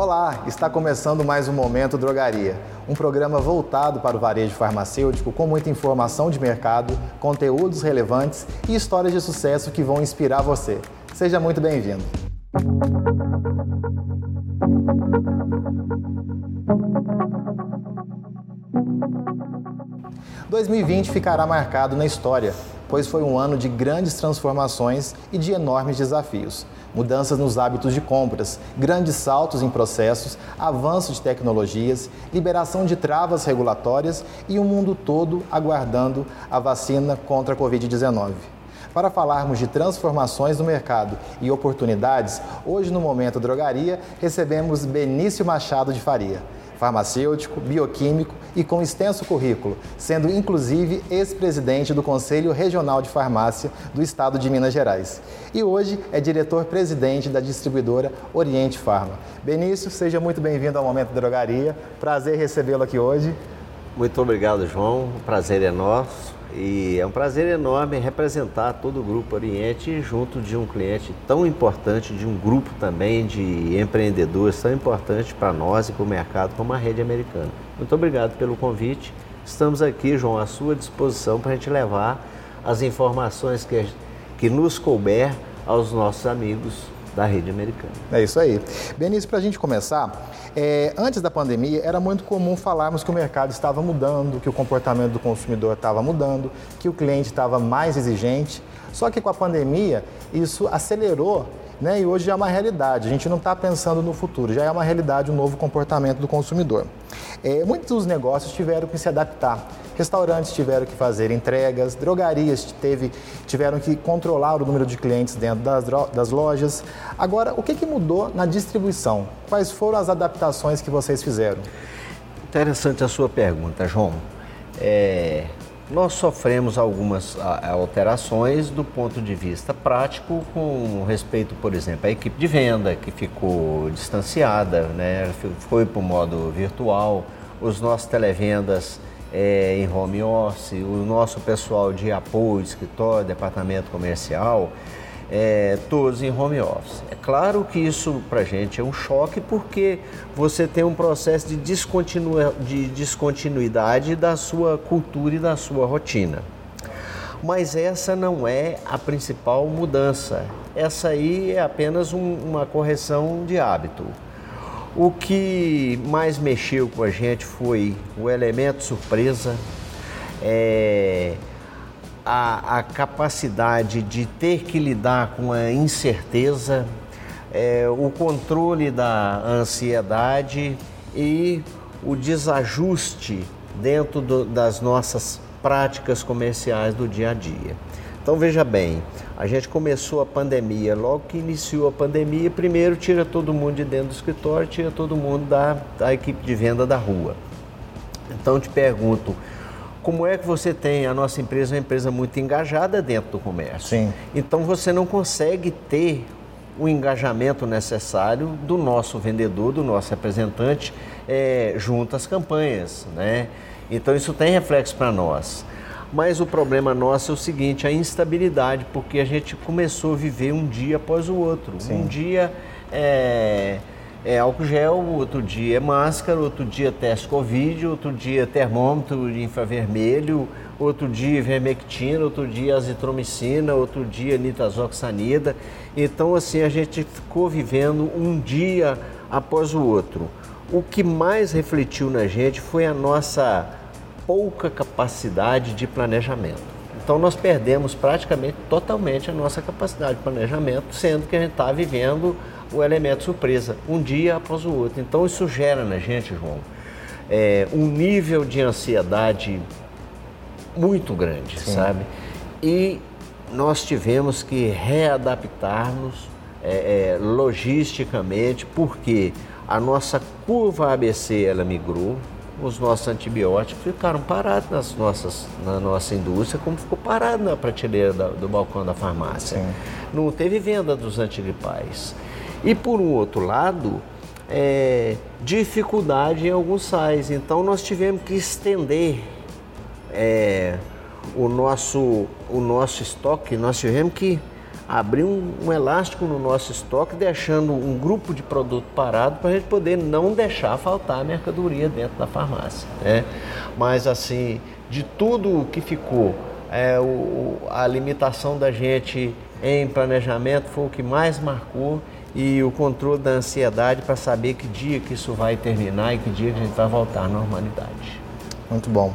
Olá, está começando mais um Momento Drogaria, um programa voltado para o varejo farmacêutico com muita informação de mercado, conteúdos relevantes e histórias de sucesso que vão inspirar você. Seja muito bem-vindo. 2020 ficará marcado na história, pois foi um ano de grandes transformações e de enormes desafios. Mudanças nos hábitos de compras, grandes saltos em processos, avanço de tecnologias, liberação de travas regulatórias e o mundo todo aguardando a vacina contra a Covid-19. Para falarmos de transformações no mercado e oportunidades, hoje no Momento Drogaria recebemos Benício Machado de Faria farmacêutico, bioquímico e com extenso currículo, sendo inclusive ex-presidente do Conselho Regional de Farmácia do Estado de Minas Gerais. E hoje é diretor-presidente da distribuidora Oriente Farma. Benício, seja muito bem-vindo ao Momento Drogaria. Prazer recebê-lo aqui hoje. Muito obrigado, João. O prazer é nosso. E é um prazer enorme representar todo o Grupo Oriente junto de um cliente tão importante, de um grupo também de empreendedores tão importante para nós e para o mercado como a Rede Americana. Muito obrigado pelo convite. Estamos aqui, João, à sua disposição para a gente levar as informações que, que nos couber aos nossos amigos da rede americana. É isso aí. Benício, para a gente começar, é, antes da pandemia era muito comum falarmos que o mercado estava mudando, que o comportamento do consumidor estava mudando, que o cliente estava mais exigente. Só que com a pandemia isso acelerou né? E hoje já é uma realidade. A gente não está pensando no futuro, já é uma realidade o um novo comportamento do consumidor. É, muitos dos negócios tiveram que se adaptar. Restaurantes tiveram que fazer entregas, drogarias teve, tiveram que controlar o número de clientes dentro das, das lojas. Agora, o que, que mudou na distribuição? Quais foram as adaptações que vocês fizeram? Interessante a sua pergunta, João. É, nós sofremos algumas alterações do ponto de vista prático com respeito, por exemplo, à equipe de venda que ficou distanciada, né? foi para o modo virtual, os nossos televendas é, em home office, o nosso pessoal de apoio, escritório, departamento comercial, é, todos em home office. É claro que isso para a gente é um choque porque você tem um processo de, de descontinuidade da sua cultura e da sua rotina. Mas essa não é a principal mudança. Essa aí é apenas um, uma correção de hábito. O que mais mexeu com a gente foi o elemento surpresa, é, a, a, capacidade de ter que lidar com a incerteza, é, o controle da ansiedade e o desajuste dentro do, das nossas práticas comerciais do dia a dia. Então veja bem, a gente começou a pandemia, logo que iniciou a pandemia, primeiro tira todo mundo de dentro do escritório, tira todo mundo da, da equipe de venda da rua. Então te pergunto, como é que você tem a nossa empresa uma empresa muito engajada dentro do comércio? Sim. Então você não consegue ter o engajamento necessário do nosso vendedor, do nosso representante, é, junto às campanhas, né? Então isso tem reflexo para nós. Mas o problema nosso é o seguinte, a instabilidade, porque a gente começou a viver um dia após o outro. Sim. Um dia é, é álcool gel, outro dia é máscara, outro dia teste Covid, outro dia termômetro infravermelho, outro dia vermectina, outro dia azitromicina, outro dia nitazoxanida. Então, assim, a gente ficou vivendo um dia após o outro. O que mais refletiu na gente foi a nossa pouca capacidade de planejamento. Então nós perdemos praticamente totalmente a nossa capacidade de planejamento, sendo que a gente está vivendo o elemento surpresa, um dia após o outro. Então isso gera na gente, João, é, um nível de ansiedade muito grande, Sim. sabe? E nós tivemos que readaptarmos é, é, logisticamente, porque a nossa curva ABC ela migrou, os nossos antibióticos ficaram parados nas nossas, na nossa indústria, como ficou parado na prateleira da, do balcão da farmácia. Sim. Não teve venda dos antigripais. E por um outro lado, é, dificuldade em alguns sais. Então nós tivemos que estender é, o, nosso, o nosso estoque, nós tivemos que abrir um, um, elástico no nosso estoque, deixando um grupo de produto parado para a gente poder não deixar faltar mercadoria dentro da farmácia. Né? Mas assim, de tudo que ficou, é, o, a limitação da gente em planejamento foi o que mais marcou e o controle da ansiedade para saber que dia que isso vai terminar e que dia que a gente vai voltar à normalidade. Muito bom.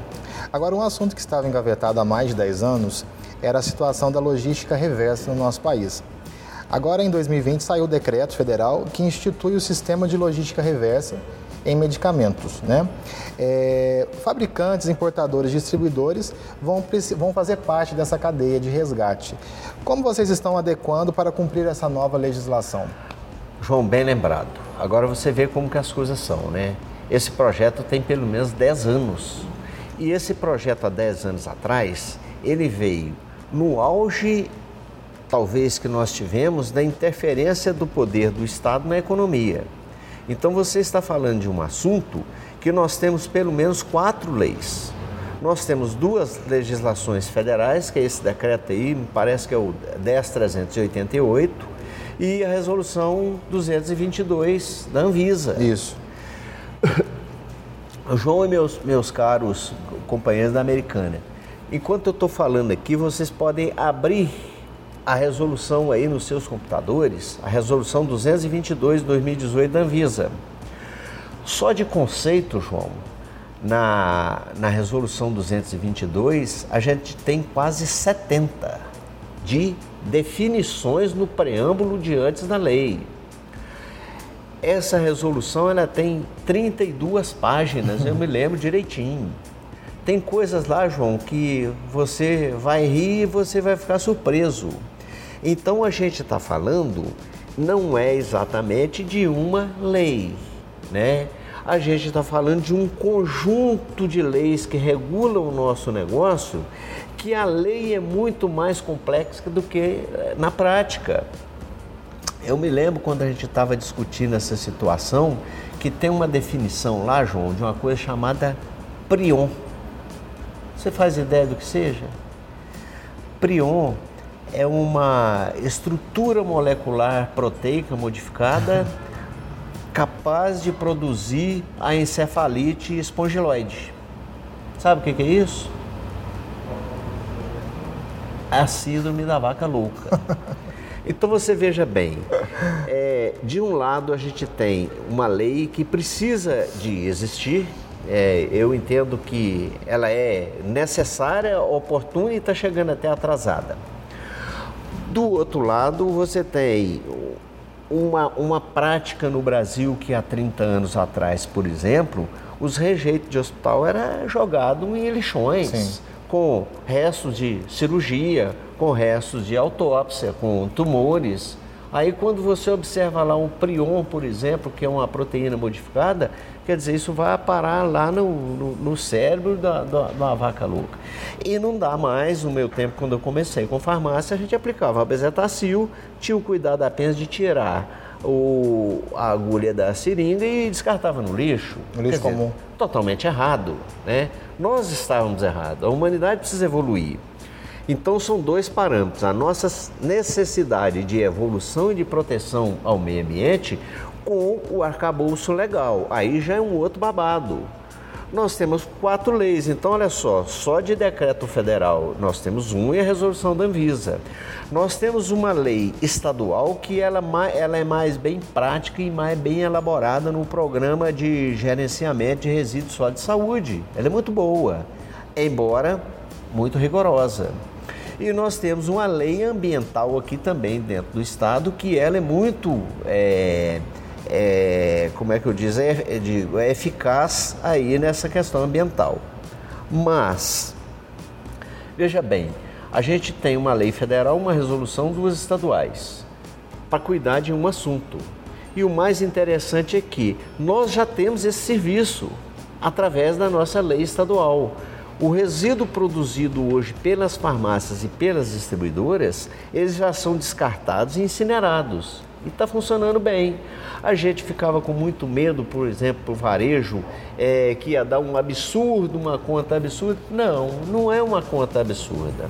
Agora, um assunto que estava engavetado há mais de 10 anos era a situação da logística reversa no nosso país. Agora, em 2020, saiu o decreto federal que institui o sistema de logística reversa em medicamentos. Né? É, fabricantes, importadores, distribuidores vão, vão fazer parte dessa cadeia de resgate. Como vocês estão adequando para cumprir essa nova legislação? João, bem lembrado. Agora você vê como que as coisas são, né? Esse projeto tem pelo menos 10 anos. E esse projeto há 10 anos atrás, ele veio no auge, talvez, que nós tivemos da interferência do poder do Estado na economia. Então você está falando de um assunto que nós temos pelo menos quatro leis. Nós temos duas legislações federais, que é esse decreto aí, me parece que é o 10388, e a resolução 222 da Anvisa. Isso. João e meus, meus caros companheiros da Americana, Enquanto eu estou falando aqui, vocês podem abrir a resolução aí nos seus computadores, a resolução 222 de 2018 da Anvisa. Só de conceito, João, na, na resolução 222, a gente tem quase 70 de definições no preâmbulo de antes da lei. Essa resolução ela tem 32 páginas, eu me lembro direitinho. Tem coisas lá, João, que você vai rir e você vai ficar surpreso. Então a gente está falando não é exatamente de uma lei, né? A gente está falando de um conjunto de leis que regulam o nosso negócio, que a lei é muito mais complexa do que eh, na prática. Eu me lembro quando a gente estava discutindo essa situação, que tem uma definição lá, João, de uma coisa chamada prion. Você faz ideia do que seja? Prion é uma estrutura molecular proteica modificada capaz de produzir a encefalite espongiloide. Sabe o que, é isso? A síndrome da vaca louca. Então você veja bem, é, de um lado a gente tem uma lei que precisa de existir, é, eu entendo que ela é necessária, oportuna e está chegando até atrasada. Do outro lado, você tem uma, uma prática no Brasil que há 30 anos atrás, por exemplo, os rejeitos de hospital era jogado em lixões, Sim. com restos de cirurgia, com restos de autópsia, com tumores. Aí quando você observa lá um prion, por exemplo, que é uma proteína modificada, quer dizer, isso vai parar lá no, no, no cérebro da, da, da, vaca louca. E não dá mais, no meu tempo, quando eu comecei com farmácia, a gente aplicava a bezetacil, tinha o cuidado apenas de tirar o, a agulha da seringa e descartava no lixo. No lixo dizer, comum. Totalmente errado, né? Nós estávamos errados, a humanidade precisa evoluir. Então são dois parâmetros: a nossa necessidade de evolução e de proteção ao meio ambiente com o arcabouço legal. Aí já é um outro babado. Nós temos quatro leis, então olha só, só de decreto federal nós temos um e a resolução da Anvisa. Nós temos uma lei estadual que ela, ela é mais bem prática e mais bem elaborada no programa de gerenciamento de resíduos sólidos de saúde. Ela é muito boa, embora muito rigorosa. E nós temos uma lei ambiental aqui também dentro do estado que ela é muito, é, é, como é que eu diz, é, é, digo, é eficaz aí nessa questão ambiental. Mas, veja bem, a gente tem uma lei federal, uma resolução, duas estaduais, para cuidar de um assunto. E o mais interessante é que nós já temos esse serviço através da nossa lei estadual. O resíduo produzido hoje pelas farmácias e pelas distribuidoras, eles já são descartados e incinerados. E está funcionando bem. A gente ficava com muito medo, por exemplo, o varejo, é, que ia dar um absurdo, uma conta absurda. Não, não é uma conta absurda.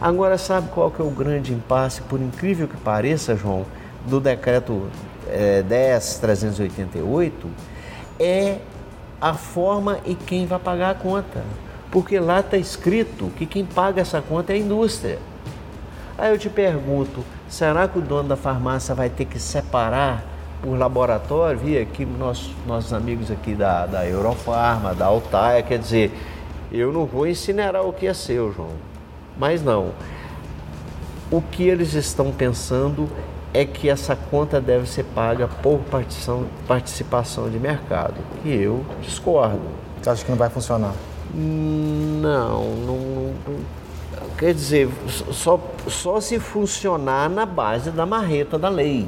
Agora, sabe qual que é o grande impasse, por incrível que pareça, João, do decreto é, 10.388? É a forma e quem vai pagar a conta. Porque lá está escrito que quem paga essa conta é a indústria. Aí eu te pergunto, será que o dono da farmácia vai ter que separar por laboratório? Vi aqui nossos, nossos amigos aqui da, da Eurofarma, da Altaia, quer dizer, eu não vou incinerar o que é seu, João. Mas não. O que eles estão pensando é que essa conta deve ser paga por participação, participação de mercado. E eu discordo. Você acha que não vai funcionar? Não, não, não quer dizer, só, só se funcionar na base da marreta da lei.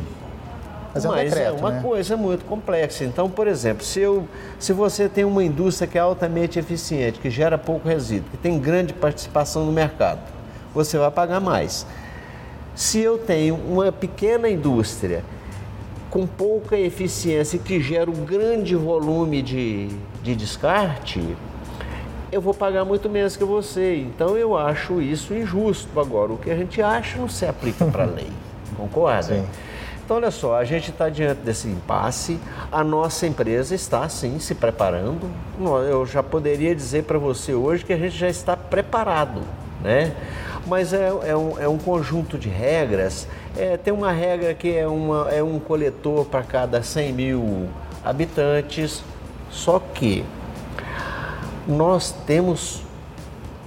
Mas, é, um decreto, é uma né? coisa muito complexa. Então, por exemplo, se, eu, se você tem uma indústria que é altamente eficiente, que gera pouco resíduo, que tem grande participação no mercado, você vai pagar mais. Se eu tenho uma pequena indústria com pouca eficiência que gera um grande volume de, de descarte, eu vou pagar muito menos que você. Então eu acho isso injusto. Agora, o que a gente acha não se aplica para a lei. Concorda? Sim. Então, olha só, a gente está diante desse impasse, a nossa empresa está, sim, se preparando. Eu já poderia dizer para você hoje que a gente já está preparado, né? Mas é, é, um, é um conjunto de regras. É, tem uma regra que é, uma, é um coletor para cada 100 mil habitantes, só que nós temos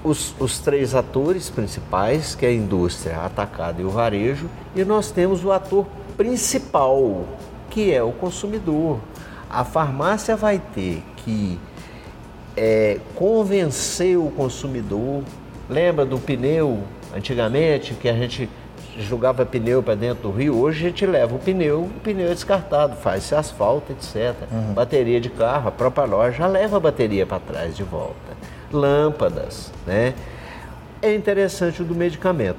os, os, três atores principais, que é a indústria, a atacado e o varejo, e nós temos o ator principal, que é o consumidor. A farmácia vai ter que é, convencer o consumidor. Lembra do pneu antigamente que a gente jogava pneu para dentro do rio? Hoje a gente leva o pneu, o pneu é descartado, faz-se asfalto, etc. Uhum. Bateria de carro, a própria loja já leva a bateria para trás de volta. Lâmpadas, né? É interessante o do medicamento.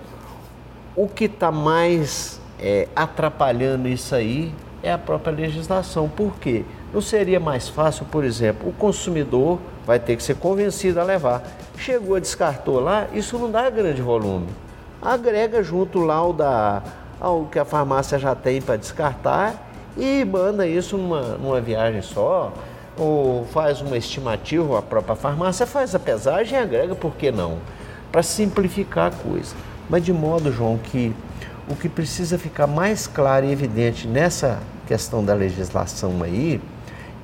O que está mais é, atrapalhando isso aí é a própria legislação. Por quê? Não seria mais fácil, por exemplo, o consumidor vai ter que ser convencido a levar. Chegou, descartou lá, isso não dá grande volume. Agrega junto lá o da, ao que a farmácia já tem para descartar e manda isso numa, numa viagem só, ou faz uma estimativa, a própria farmácia faz a pesagem e agrega, por que não? Para simplificar a coisa. Mas de modo, João, que o que precisa ficar mais claro e evidente nessa questão da legislação aí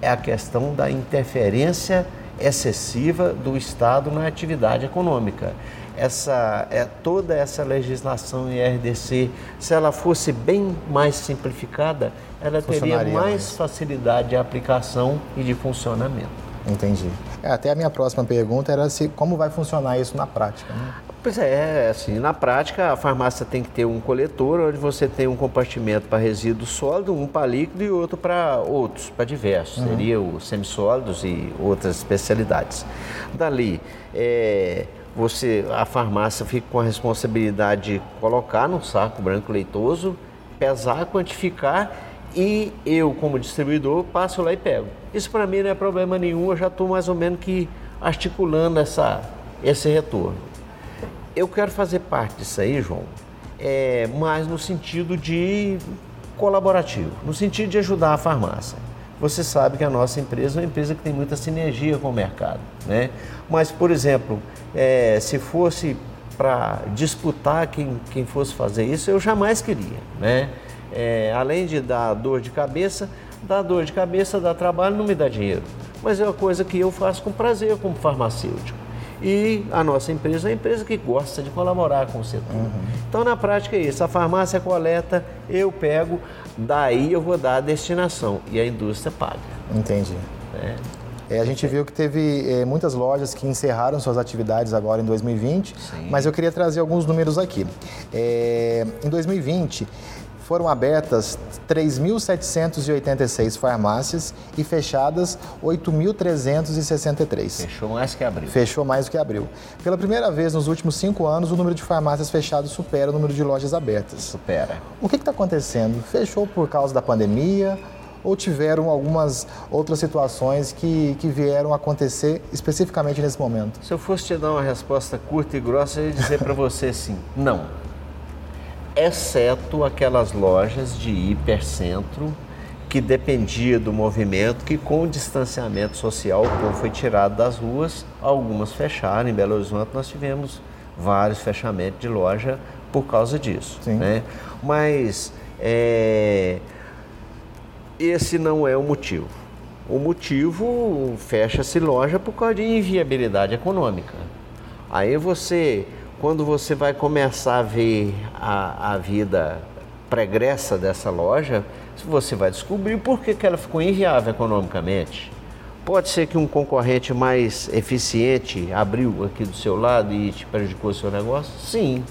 é a questão da interferência excessiva do Estado na atividade econômica. Essa, é, toda essa legislação em RDC, se ela fosse bem mais simplificada, ela teria mais, mais facilidade de aplicação e de funcionamento. Entendi. É, até a minha próxima pergunta era se como vai funcionar isso na prática. Né? Pois é, assim, na prática a farmácia tem que ter um coletor onde você tem um compartimento para resíduo sólido, um para líquido e outro para outros, para diversos. Uhum. Seria os semissólidos e outras especialidades. Dali, é, você, a farmácia fica com a responsabilidade de colocar no saco branco leitoso, pesar, quantificar e eu, como distribuidor, passo lá e pego. Isso para mim não é problema nenhum, eu já estou mais ou menos que articulando essa, esse retorno eu quero fazer parte disso aí, João, é, mais no sentido de colaborativo, no sentido de ajudar a farmácia. Você sabe que a nossa empresa é uma empresa que tem muita sinergia com o mercado, né? Mas, por exemplo, é, se fosse para disputar quem, quem fosse fazer isso, eu jamais queria, né? É, além de dar dor de cabeça, dar dor de cabeça, dar trabalho, não me dá dinheiro. Mas é uma coisa que eu faço com prazer como farmacêutico. E a nossa empresa é uma empresa que gosta de colaborar com o setor. Uhum. Então, na prática, é isso. A farmácia coleta, eu pego, daí eu vou dar a destinação e a indústria paga. Entendi. É. É, a gente viu que teve é, muitas lojas que encerraram suas atividades agora em 2020, Sim. mas eu queria trazer alguns números aqui. É, em 2020, foram abertas 3.786 farmácias e fechadas 8.363. Fechou mais que abril. Fechou mais do que abril. Pela primeira vez nos últimos cinco anos, o número de farmácias fechadas supera o número de lojas abertas. Supera. O que está acontecendo? Fechou por causa da pandemia ou tiveram algumas outras situações que, que vieram acontecer especificamente nesse momento? Se eu fosse te dar uma resposta curta e grossa, eu ia dizer para você sim, não. Exceto aquelas lojas de hipercentro que dependia do movimento, que com o distanciamento social o povo foi tirado das ruas, algumas fecharam. Em Belo Horizonte nós tivemos vários fechamentos de loja por causa disso. Né? Mas é, esse não é o motivo. O motivo fecha-se loja por causa de inviabilidade econômica. Aí você, quando você vai começar a ver a, a vida pregressa dessa loja, você vai descobrir por que, que ela ficou inviável economicamente. Pode ser que um concorrente mais eficiente abriu aqui do seu lado e te prejudicou o seu negócio? Sim.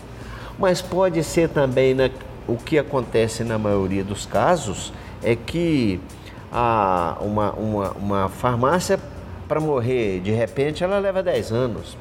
Mas pode ser também né, o que acontece na maioria dos casos é que a, uma, uma, uma farmácia para morrer de repente ela leva 10 anos.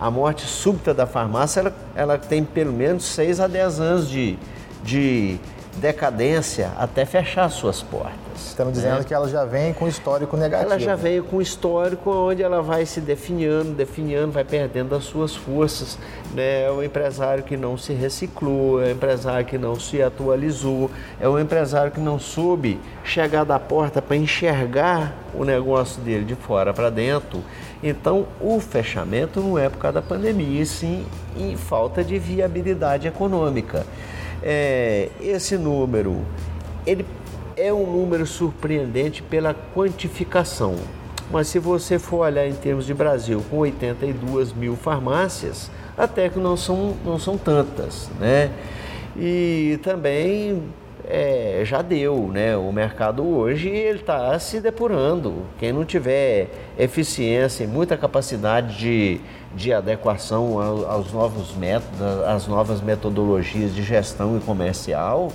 A morte súbita da farmácia ela, ela tem pelo menos 6 a 10 anos de, de decadência até fechar suas portas. Estamos dizendo né? que ela já vem com histórico negativo. Ela já veio com histórico onde ela vai se definhando, definhando, vai perdendo as suas forças. Né? É o empresário que não se reciclou, é o empresário que não se atualizou, é o empresário que não soube chegar da porta para enxergar o negócio dele de fora para dentro. Então, o fechamento não é por causa da pandemia, sim em falta de viabilidade econômica é, esse número ele é um número surpreendente pela quantificação. Mas se você for olhar em termos de Brasil, com 82 mil farmácias, até que não são, não são tantas, né? E também é, já deu, né? O mercado hoje ele está se depurando. Quem não tiver eficiência e muita capacidade de, de adequação aos novos métodos, às novas metodologias de gestão e comercial,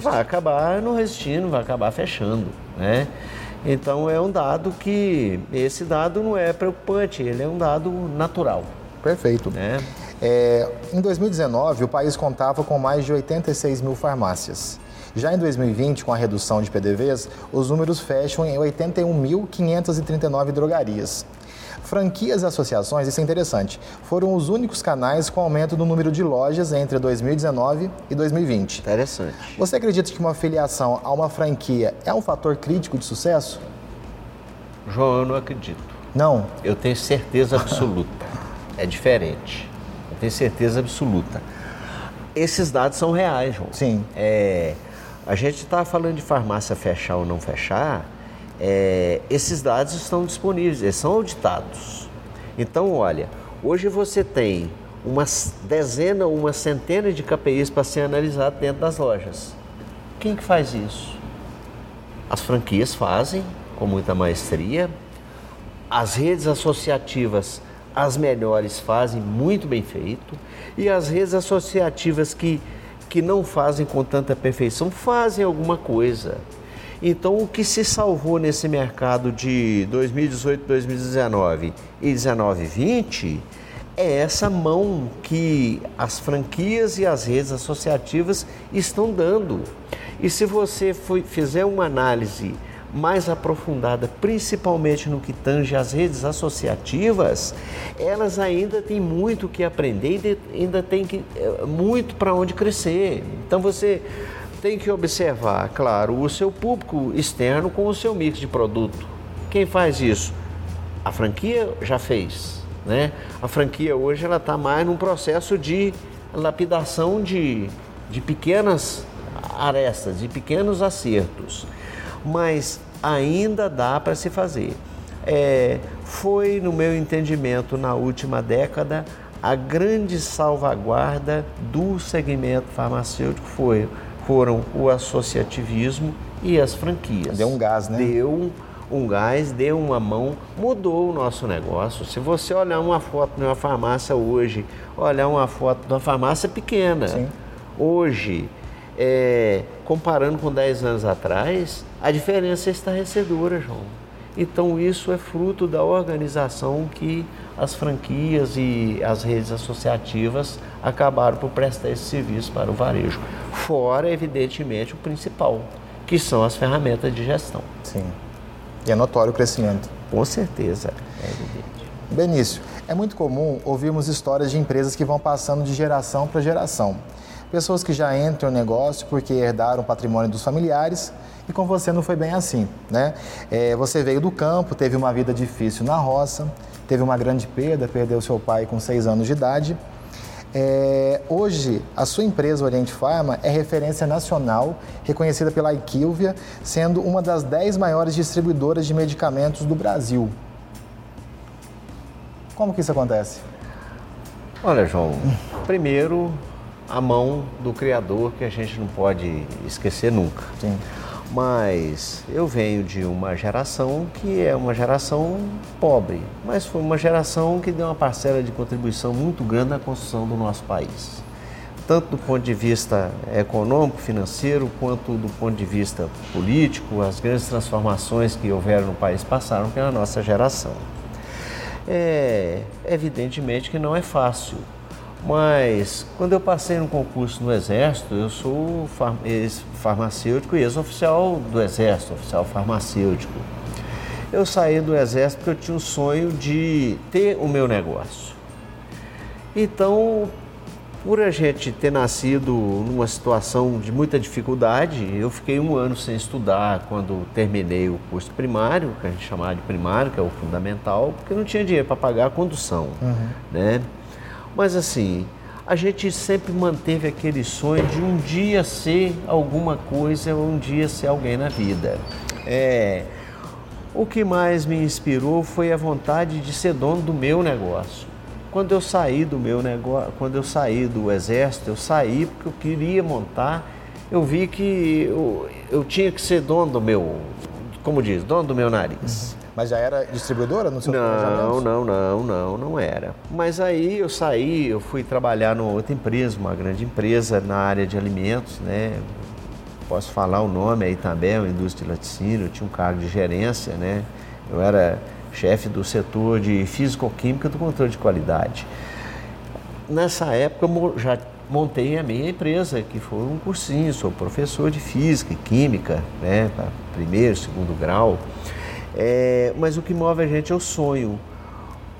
vai acabar não resistindo, vai acabar fechando, né? Então é um dado que esse dado não é preocupante, ele é um dado natural. Perfeito. Né? É, em 2019, o país contava com mais de 86 mil farmácias. Já em 2020, com a redução de PDVs, os números fecham em 81.539 drogarias. Franquias e associações, isso é interessante, foram os únicos canais com aumento do número de lojas entre 2019 e 2020. Interessante. Você acredita que uma filiação a uma franquia é um fator crítico de sucesso? João, eu não acredito. Não? Eu tenho certeza absoluta. é diferente. Eu tenho certeza absoluta. Esses dados são reais, João. Sim. É, a gente está falando de farmácia fechar ou não fechar, é, esses dados estão disponíveis, eles são auditados. Então, olha, hoje você tem uma dezena ou uma centena de KPIs para ser analisado dentro das lojas. Quem que faz isso? As franquias fazem com muita maestria, as redes associativas, as melhores fazem muito bem feito, e as redes associativas que que não fazem com tanta perfeição fazem alguma coisa. Então, o que se salvou nesse mercado de 2018, 2019 e 19, 20 é essa mão que as franquias e as redes associativas estão dando. E se você fizer uma análise mais aprofundada, principalmente no que tange as redes associativas, elas ainda têm muito que aprender e ainda tem que, eh, muito para onde crescer. Então você tem que observar, claro, o seu público externo com o seu mix de produto. Quem faz isso? A franquia já fez, né? A franquia hoje ela está mais num processo de lapidação de, de pequenas arestas, de pequenos acertos mas ainda dá para se fazer. É, foi, no meu entendimento, na última década, a grande salvaguarda do segmento farmacêutico foi, foram o associativismo e as franquias. Deu um gás, né? Deu um, gás, deu uma mão, mudou o nosso negócio. Se você olhar uma foto de uma farmácia hoje, olhar uma foto de uma farmácia pequena, Sim. hoje, é, comparando com 10 anos atrás, a diferença é estarrecedora, João. Então isso é fruto da organização que as franquias e as redes associativas acabaram por prestar esse serviço para o varejo. Fora, evidentemente, o principal, que são as ferramentas de gestão. Sim. E é notório o crescimento. Com certeza, é evidente. Benício, é muito comum ouvirmos histórias de empresas que vão passando de geração para geração. Pessoas que já entram no negócio porque herdaram o patrimônio dos familiares e com você não foi bem assim, né? É, você veio do campo, teve uma vida difícil na roça, teve uma grande perda, perdeu seu pai com seis anos de idade. É, hoje, a sua empresa Oriente Pharma é referência nacional, reconhecida pela IQVIA, sendo uma das dez maiores distribuidoras de medicamentos do Brasil. Como que isso acontece? Olha, João, primeiro a mão do Criador que a gente não pode esquecer nunca. Sim. Mas eu venho de uma geração que é uma geração pobre, mas foi uma geração que deu uma parcela de contribuição muito grande na construção do nosso país. Tanto do ponto de vista econômico, financeiro, quanto do ponto de vista político, as grandes transformações que houveram no país passaram pela nossa geração. É evidentemente que não é fácil, mas quando eu passei no concurso no Exército, eu sou farmacêutico e ex-oficial do Exército, oficial farmacêutico. Eu saí do Exército porque eu tinha o sonho de ter o meu negócio. Então, por a gente ter nascido numa situação de muita dificuldade, eu fiquei um ano sem estudar quando terminei o curso primário, que a gente chamava de primário, que é o fundamental, porque não tinha dinheiro para pagar a condução, uhum. né? Mas assim, a gente sempre manteve aquele sonho de um dia ser alguma coisa, um dia ser alguém na vida. É, o que mais me inspirou foi a vontade de ser dono do meu negócio. Quando eu saí do meu negócio, quando eu saí do exército, eu saí porque eu queria montar. Eu vi que eu, eu tinha que ser dono do meu, como diz, dono do meu nariz. Mas já era distribuidora no seu Não, não, não, não, não era. Mas aí eu saí, eu fui trabalhar numa outra empresa, uma grande empresa na área de alimentos, né? Posso falar o nome aí também, a indústria de laticínio, eu tinha um cargo de gerência, né? Eu era chefe do setor de físico-química do controle de qualidade. Nessa época eu já montei a minha empresa, que foi um cursinho, sou professor de física e química, né, primeiro, segundo grau. É, mas o que move a gente é o sonho.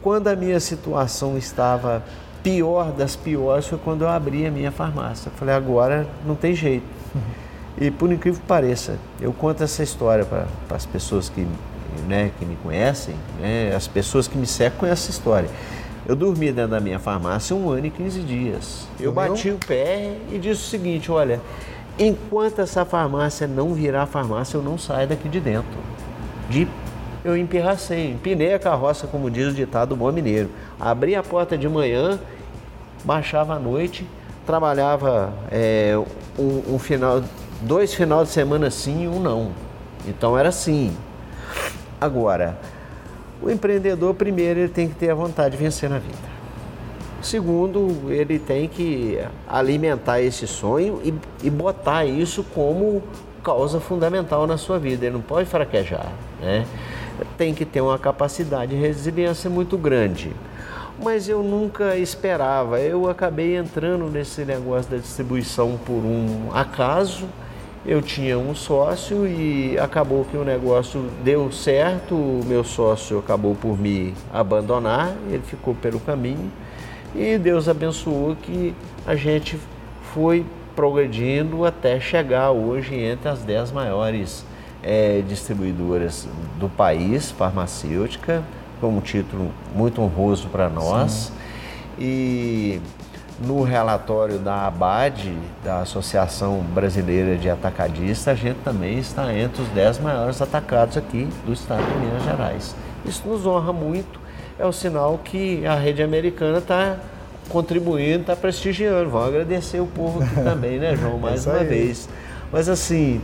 Quando a minha situação estava pior das piores foi quando eu abri a minha farmácia. Eu falei, agora não tem jeito. E por incrível que pareça, eu conto essa história para as pessoas que né, que me conhecem, né, as pessoas que me cercam conhecem essa história. Eu dormi dentro da minha farmácia um ano e 15 dias. Eu bati o pé e disse o seguinte: olha, enquanto essa farmácia não virar farmácia, eu não saio daqui de dentro. De eu empirracei, empinei a carroça, como diz o ditado bom mineiro. Abri a porta de manhã, baixava à noite, trabalhava é, um, um, final, dois final de semana sim e um não. Então era assim. Agora, o empreendedor, primeiro, ele tem que ter a vontade de vencer na vida. Segundo, ele tem que alimentar esse sonho e, e botar isso como causa fundamental na sua vida. Ele não pode fraquejar, né? Tem que ter uma capacidade de resiliência muito grande. Mas eu nunca esperava. Eu acabei entrando nesse negócio da distribuição por um acaso eu tinha um sócio e acabou que o negócio deu certo, o meu sócio acabou por me abandonar, ele ficou pelo caminho e Deus abençoou que a gente foi progredindo até chegar hoje entre as dez maiores é, distribuidoras do país, farmacêutica, com um título muito honroso para nós. Sim. E no relatório da ABAD, da Associação Brasileira de Atacadistas, a gente também está entre os 10 maiores atacados aqui do estado de Minas Gerais. Isso nos honra muito, é o sinal que a rede americana está contribuindo, está prestigiando. Vamos agradecer o povo aqui também, né, João, mais uma vez. Mas assim,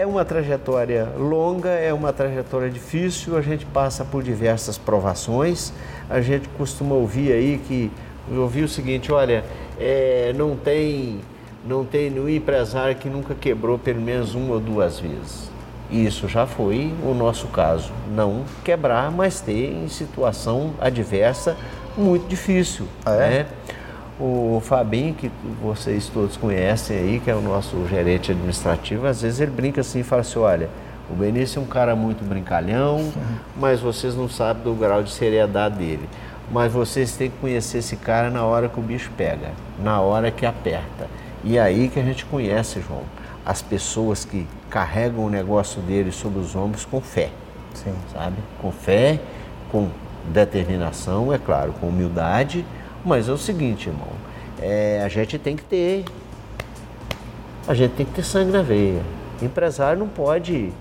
é uma trajetória longa, é uma trajetória difícil, a gente passa por diversas provações, a gente costuma ouvir aí que ouvi o seguinte, olha, é, não tem não tem nenhum empresário que nunca quebrou pelo menos uma ou duas vezes. Isso já foi o nosso caso. Não quebrar, mas ter em situação adversa muito difícil. Ah, é? né? O Fabinho, que vocês todos conhecem aí, que é o nosso gerente administrativo, às vezes ele brinca assim e fala assim, olha, o Benício é um cara muito brincalhão, mas vocês não sabem do grau de seriedade dele. Mas vocês têm que conhecer esse cara na hora que o bicho pega, na hora que aperta. E é aí que a gente conhece, João, as pessoas que carregam o negócio deles sobre os ombros com fé. Sim. Sabe? Com fé, com determinação, é claro, com humildade mas é o seguinte, irmão, é, a gente tem que ter. A gente tem que ter sangue na veia. empresário não pode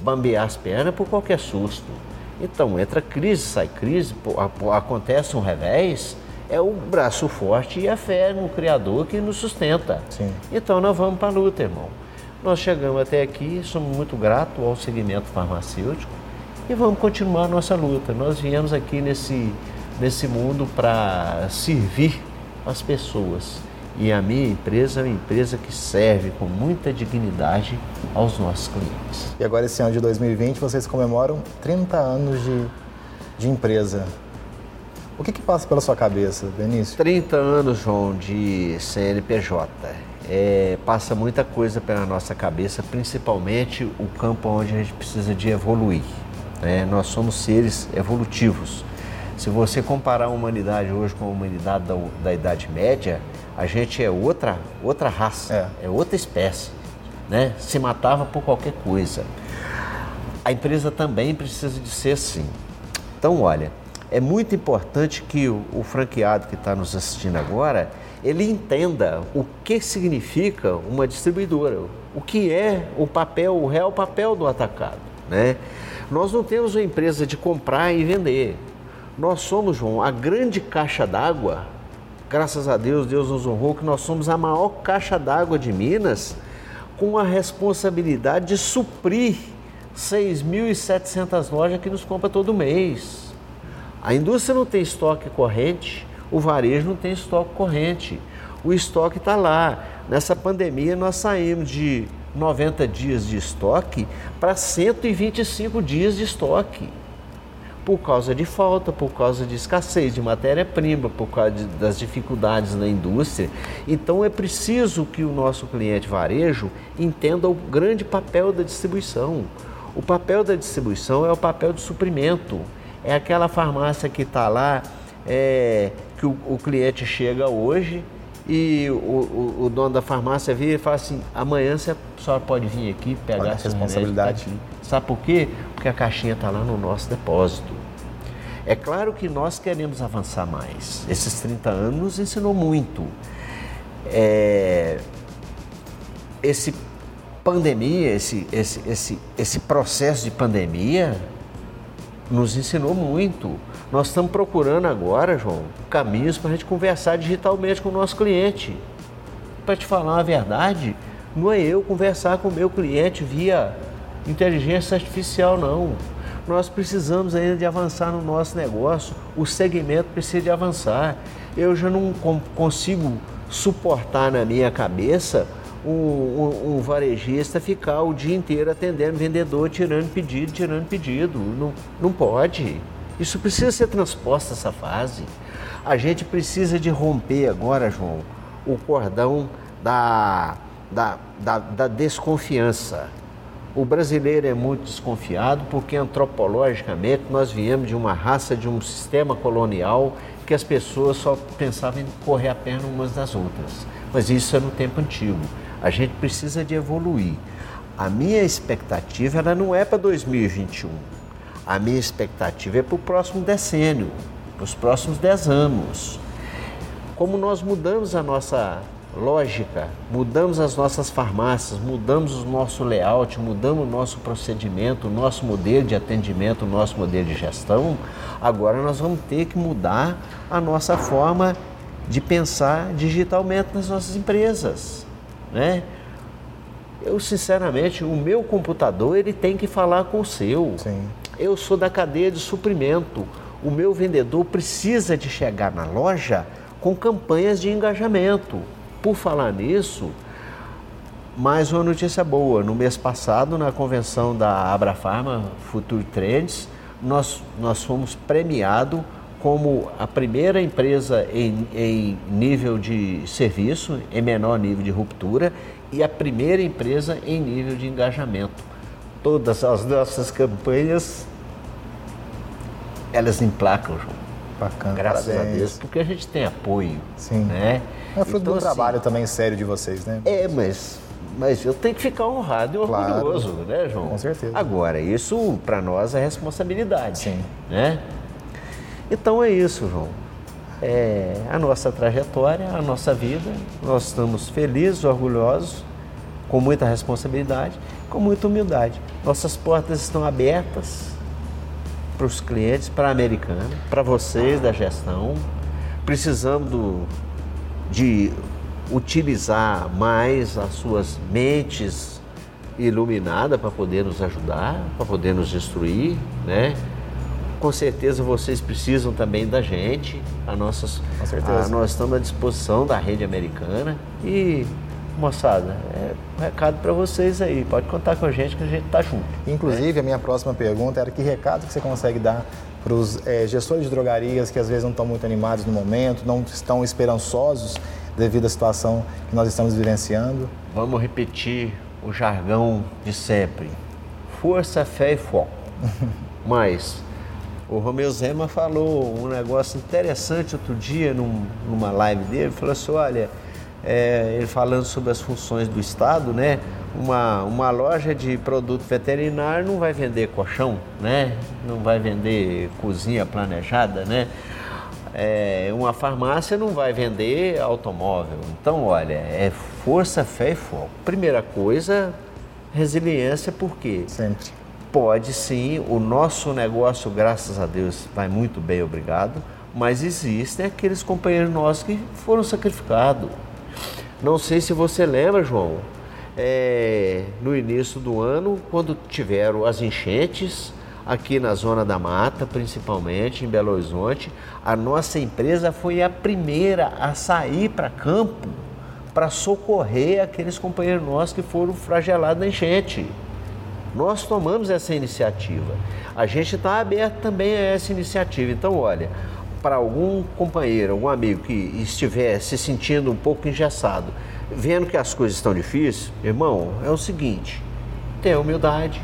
bambear as pernas por qualquer susto. Então, entra crise, sai crise, acontece um revés, é o braço forte e a fé no Criador que nos sustenta. Sim. Então, nós vamos para a luta, irmão. Nós chegamos até aqui, somos muito gratos ao segmento farmacêutico e vamos continuar a nossa luta. Nós viemos aqui nesse nesse mundo para servir as pessoas. E a minha empresa é uma empresa que serve com muita dignidade aos nossos clientes. E agora, esse ano de 2020, vocês comemoram 30 anos de, de empresa. O que, que passa pela sua cabeça, Benício? 30 anos, João, de CNPJ. É, passa muita coisa pela nossa cabeça, principalmente o campo onde a gente precisa de evoluir. Né? Nós somos seres evolutivos. Se você comparar a humanidade hoje com a humanidade da, da Idade Média, a gente é outra, outra raça, é. é outra espécie. Né? Se matava por qualquer coisa. A empresa também precisa de ser assim. Então, olha, é muito importante que o, o franqueado que está nos assistindo agora, ele entenda o que significa uma distribuidora, o que é o papel, o real papel do atacado. Né? Nós não temos uma empresa de comprar e vender. Nós somos, João, a grande caixa d'água. Graças a Deus, Deus nos honrou que nós somos a maior caixa d'água de Minas, com a responsabilidade de suprir 6.700 lojas que nos compram todo mês. A indústria não tem estoque corrente, o varejo não tem estoque corrente. O estoque está lá. Nessa pandemia, nós saímos de 90 dias de estoque para 125 dias de estoque por causa de falta, por causa de escassez de matéria-prima, por causa de, das dificuldades na indústria. Então é preciso que o nosso cliente varejo entenda o grande papel da distribuição. O papel da distribuição é o papel de suprimento. É aquela farmácia que está lá, é, que o, o, cliente chega hoje e o, o, o, dono da farmácia vira e fala assim, amanhã você só pode vir aqui pegar Olha essa responsabilidade. Sabe por quê? Porque a caixinha está lá no nosso depósito. É claro que nós queremos avançar mais. Esses 30 anos nos ensinou muito. É, esse pandemia, esse, esse, esse, esse processo de pandemia nos ensinou muito. Nós estamos procurando agora, João, caminhos para a gente conversar digitalmente com o nosso cliente. Para te falar a verdade, não é eu conversar com o meu cliente via inteligência artificial, não. Nós precisamos ainda de avançar no nosso negócio, o segmento precisa de avançar. Eu já não consigo suportar na minha cabeça um, um, um, varejista ficar o dia inteiro atendendo vendedor, tirando pedido, tirando pedido. Não, não pode. Isso precisa ser transposto essa fase. A gente precisa de romper agora, João, o cordão da, da, da, da desconfiança. O brasileiro é muito desconfiado porque antropologicamente nós viemos de uma raça, de um sistema colonial que as pessoas só pensavam em correr a perna umas das outras. Mas isso é no tempo antigo. A gente precisa de evoluir. A minha expectativa ela não é para 2021. A minha expectativa é para o próximo decênio, para os próximos 10 anos. Como nós mudamos a nossa lógica, mudamos as nossas farmácias, mudamos o nosso layout, mudamos o nosso procedimento, o nosso modelo de atendimento, o nosso modelo de gestão, agora nós vamos ter que mudar a nossa forma de pensar digitalmente nas nossas empresas, né? Eu sinceramente, o meu computador ele tem que falar com o seu. Sim. Eu sou da cadeia de suprimento. O meu vendedor precisa de chegar na loja com campanhas de engajamento. Por falar nisso, mais uma notícia boa. No mês passado, na convenção da Abrafarma Future Trends, nós, nós fomos premiados como a primeira empresa em, em, nível de serviço, em menor nível de ruptura, e a primeira empresa em nível de engajamento. Todas as nossas campanhas, elas emplacam, João. Bacana. Graças a Deus, porque a gente tem apoio. Sim. Né? É fruto então, do assim, trabalho também sério de vocês, né? É, mas, mas eu tenho que ficar honrado e orgulhoso, claro. né, João? Com certeza. Agora, isso para nós é responsabilidade. Sim. Né? Então é isso, João. É a nossa trajetória, a nossa vida. Nós estamos felizes, orgulhosos, com muita responsabilidade, com muita humildade. Nossas portas estão abertas para os clientes, para a americana, para vocês da gestão. Precisamos do, de utilizar mais as suas mentes iluminadas para poder nos ajudar, para poder nos instruir, né? Com certeza vocês precisam também da gente. A nossas, Com certeza. A, nós estamos à disposição da rede americana e moçada, é um recado para vocês aí. Pode contar com a gente que a gente está junto. Inclusive, né? a minha próxima pergunta era que recado que você consegue dar para os é, gestores de drogarias que às vezes não estão muito animados no momento, não estão esperançosos devido à situação que nós estamos vivenciando? Vamos repetir o jargão de sempre: força, fé e foco. Mas o Romeu Zema falou um negócio interessante outro dia num, numa live dele, falou assim, olha, é, ele falando sobre as funções do Estado, né? Uma, uma loja de produto veterinário não vai vender colchão, né? Não vai vender cozinha planejada, né? É, uma farmácia não vai vender automóvel. Então, olha, é força, fé e foco. Primeira coisa, resiliência, por quê? Sempre. Pode sim, o nosso negócio, graças a Deus, vai muito bem, obrigado, mas existem aqueles companheiros nossos que foram sacrificados. Não sei se você lembra, João, é, no início do ano, quando tiveram as enchentes, aqui na Zona da Mata, principalmente em Belo Horizonte, a nossa empresa foi a primeira a sair para campo para socorrer aqueles companheiros nossos que foram flagelados na enchente. Nós tomamos essa iniciativa. A gente está aberto também a essa iniciativa. Então, olha, para algum companheiro, algum amigo que estiver se sentindo um pouco engessado, vendo que as coisas estão difíceis, irmão, é o seguinte: tenha humildade,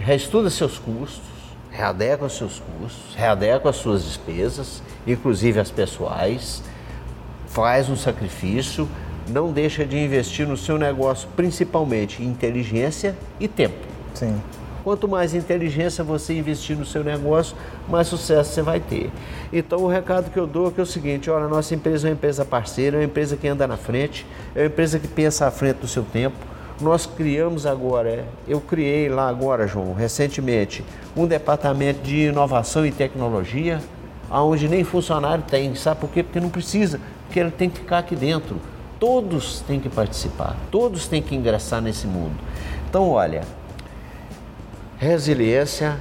reestuda seus custos, readequa seus custos, readequa as suas despesas, inclusive as pessoais, faz um sacrifício não deixa de investir no seu negócio, principalmente inteligência e tempo. Sim. Quanto mais inteligência você investir no seu negócio, mais sucesso você vai ter. Então o recado que eu dou é, é o seguinte, olha, nossa empresa é uma empresa parceira, é uma empresa que anda na frente, é uma empresa que pensa à frente do seu tempo. Nós criamos agora, eu criei lá agora, João, recentemente, um departamento de inovação e tecnologia, onde nem funcionário tem. Sabe por quê? Porque não precisa, porque ele tem que ficar aqui dentro. Todos têm que participar, todos têm que ingressar nesse mundo. Então, olha, resiliência,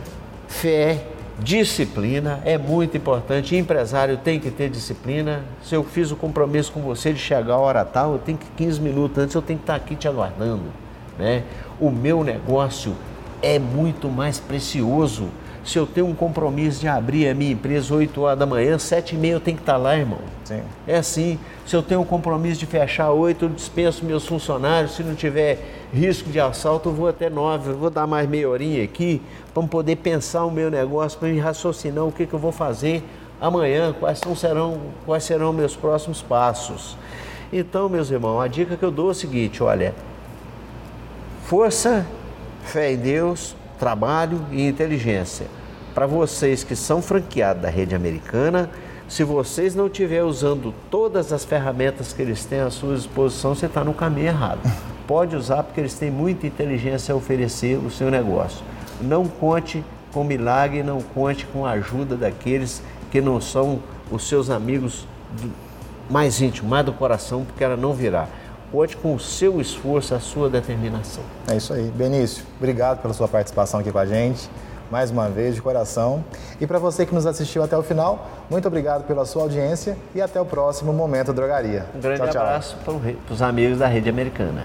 fé, disciplina é muito importante. Empresário tem que ter disciplina. Se eu fiz o compromisso com você de chegar a hora tal, eu tenho que 15 minutos antes eu tenho que estar aqui te aguardando. Né? O meu negócio é muito mais precioso se eu tenho um compromisso de abrir a minha empresa 8 horas da manhã, 7 e meia eu tenho que estar lá, irmão. Sim. É assim. Se eu tenho um compromisso de fechar 8, eu dispenso meus funcionários. Se não tiver risco de assalto, eu vou até 9. Eu vou dar mais meia horinha aqui para poder pensar o meu negócio, para me raciocinar o que, que eu vou fazer amanhã, quais, são, serão, quais serão meus próximos passos. Então, meus irmãos, a dica que eu dou é o seguinte: olha, força, fé em Deus, trabalho e inteligência. Para vocês que são franqueados da rede americana, se vocês não estiverem usando todas as ferramentas que eles têm à sua disposição, você está no caminho errado. Pode usar porque eles têm muita inteligência a oferecer o seu negócio. Não conte com milagre, não conte com a ajuda daqueles que não são os seus amigos mais íntimos, mais do coração, porque ela não virá com o seu esforço, a sua determinação. É isso aí. Benício, obrigado pela sua participação aqui com a gente. Mais uma vez, de coração. E para você que nos assistiu até o final, muito obrigado pela sua audiência e até o próximo Momento Drogaria. Um grande tchau, abraço para os amigos da Rede Americana.